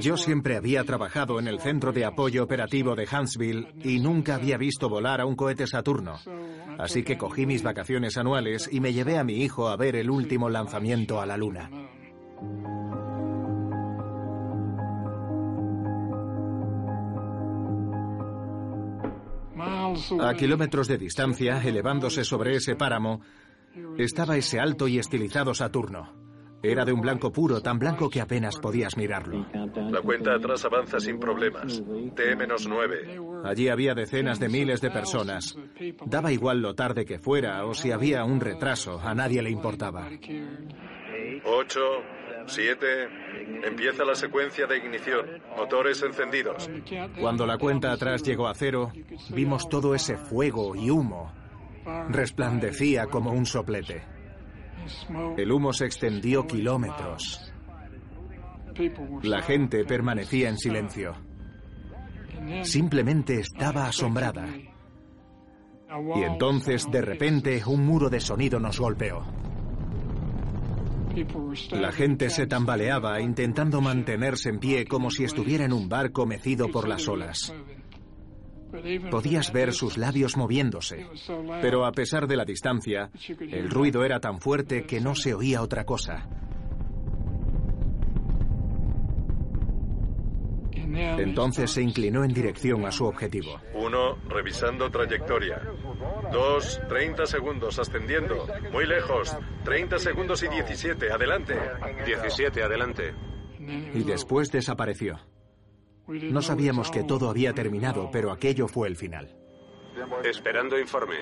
Yo siempre había trabajado en el centro de apoyo operativo de Huntsville y nunca había visto volar a un cohete Saturno. Así que cogí mis vacaciones anuales y me llevé a mi hijo a ver el último lanzamiento a la Luna. A kilómetros de distancia, elevándose sobre ese páramo, estaba ese alto y estilizado Saturno. Era de un blanco puro, tan blanco que apenas podías mirarlo. La cuenta atrás avanza sin problemas. T-9. Allí había decenas de miles de personas. Daba igual lo tarde que fuera o si había un retraso, a nadie le importaba. 8, 7, empieza la secuencia de ignición. Motores encendidos. Cuando la cuenta atrás llegó a cero, vimos todo ese fuego y humo. Resplandecía como un soplete. El humo se extendió kilómetros. La gente permanecía en silencio. Simplemente estaba asombrada. Y entonces, de repente, un muro de sonido nos golpeó. La gente se tambaleaba intentando mantenerse en pie como si estuviera en un barco mecido por las olas. Podías ver sus labios moviéndose, pero a pesar de la distancia, el ruido era tan fuerte que no se oía otra cosa. Entonces se inclinó en dirección a su objetivo. Uno, revisando trayectoria. Dos, 30 segundos ascendiendo. Muy lejos. 30 segundos y 17. Adelante. 17, adelante. Y después desapareció. No sabíamos que todo había terminado, pero aquello fue el final. Esperando informe.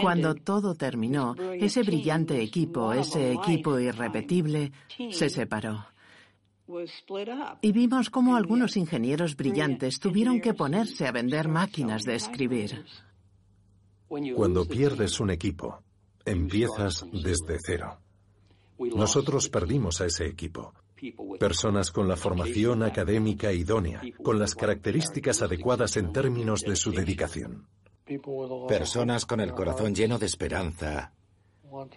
Cuando todo terminó, ese brillante equipo, ese equipo irrepetible, se separó. Y vimos cómo algunos ingenieros brillantes tuvieron que ponerse a vender máquinas de escribir. Cuando pierdes un equipo, empiezas desde cero. Nosotros perdimos a ese equipo. Personas con la formación académica idónea, con las características adecuadas en términos de su dedicación. Personas con el corazón lleno de esperanza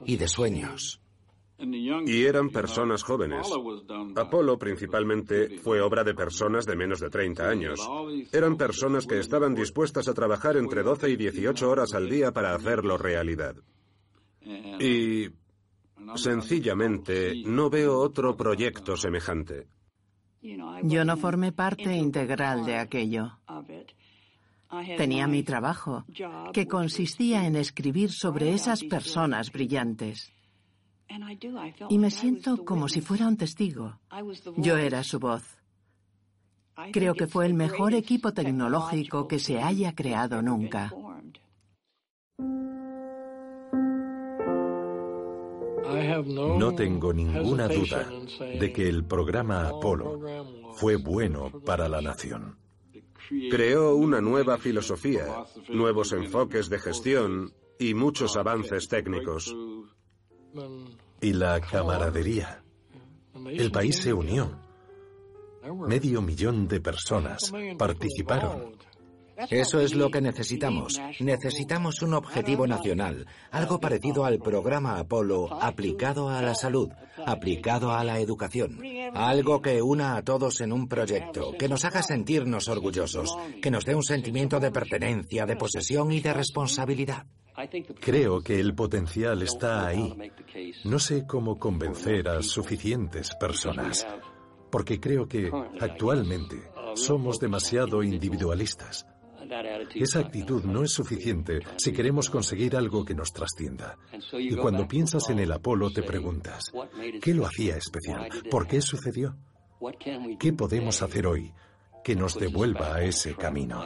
y de sueños. Y eran personas jóvenes. Apolo principalmente fue obra de personas de menos de 30 años. Eran personas que estaban dispuestas a trabajar entre 12 y 18 horas al día para hacerlo realidad. Y sencillamente no veo otro proyecto semejante. Yo no formé parte integral de aquello. Tenía mi trabajo, que consistía en escribir sobre esas personas brillantes. Y me siento como si fuera un testigo. Yo era su voz. Creo que fue el mejor equipo tecnológico que se haya creado nunca. No tengo ninguna duda de que el programa Apolo fue bueno para la nación. Creó una nueva filosofía, nuevos enfoques de gestión y muchos avances técnicos. Y la camaradería. El país se unió. Medio millón de personas participaron. Eso es lo que necesitamos. Necesitamos un objetivo nacional, algo parecido al programa Apolo aplicado a la salud, aplicado a la educación. Algo que una a todos en un proyecto, que nos haga sentirnos orgullosos, que nos dé un sentimiento de pertenencia, de posesión y de responsabilidad. Creo que el potencial está ahí. No sé cómo convencer a suficientes personas, porque creo que actualmente somos demasiado individualistas. Esa actitud no es suficiente si queremos conseguir algo que nos trascienda. Y cuando piensas en el Apolo te preguntas, ¿qué lo hacía especial? ¿Por qué sucedió? ¿Qué podemos hacer hoy que nos devuelva a ese camino?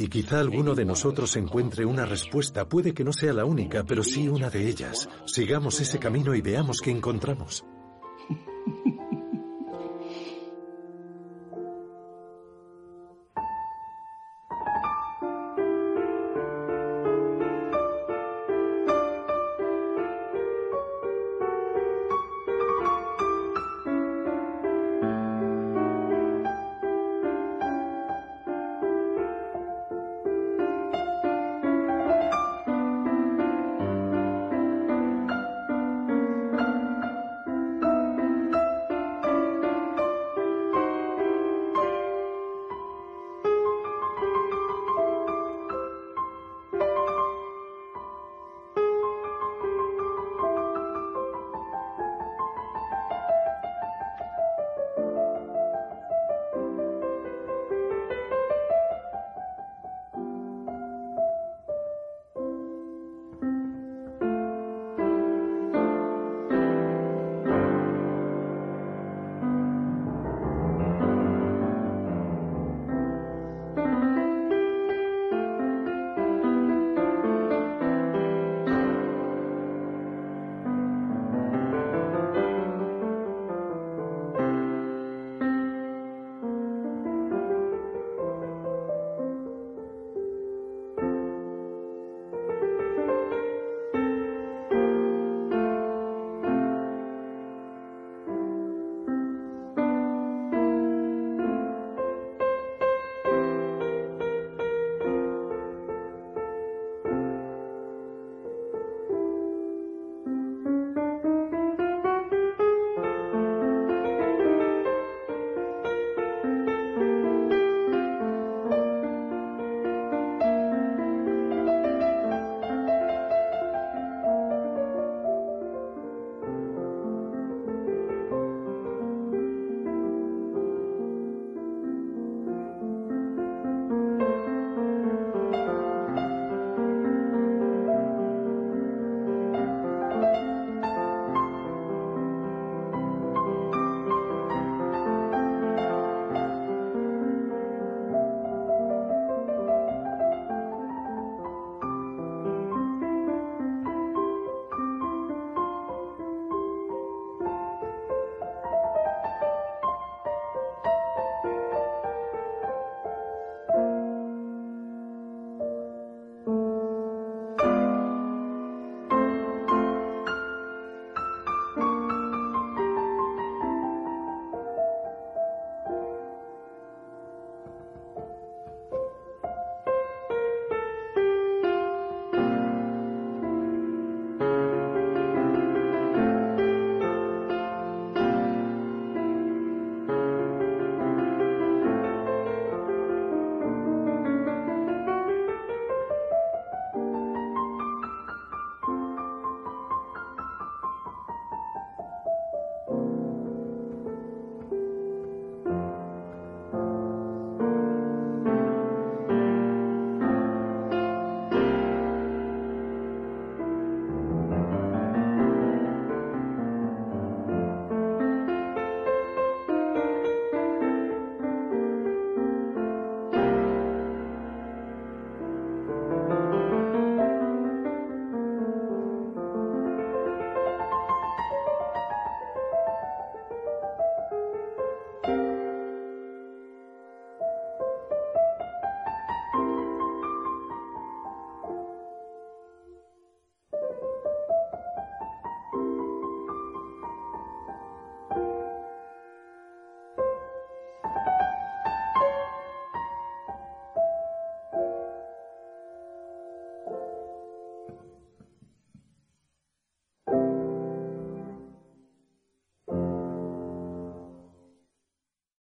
Y quizá alguno de nosotros encuentre una respuesta. Puede que no sea la única, pero sí una de ellas. Sigamos ese camino y veamos qué encontramos.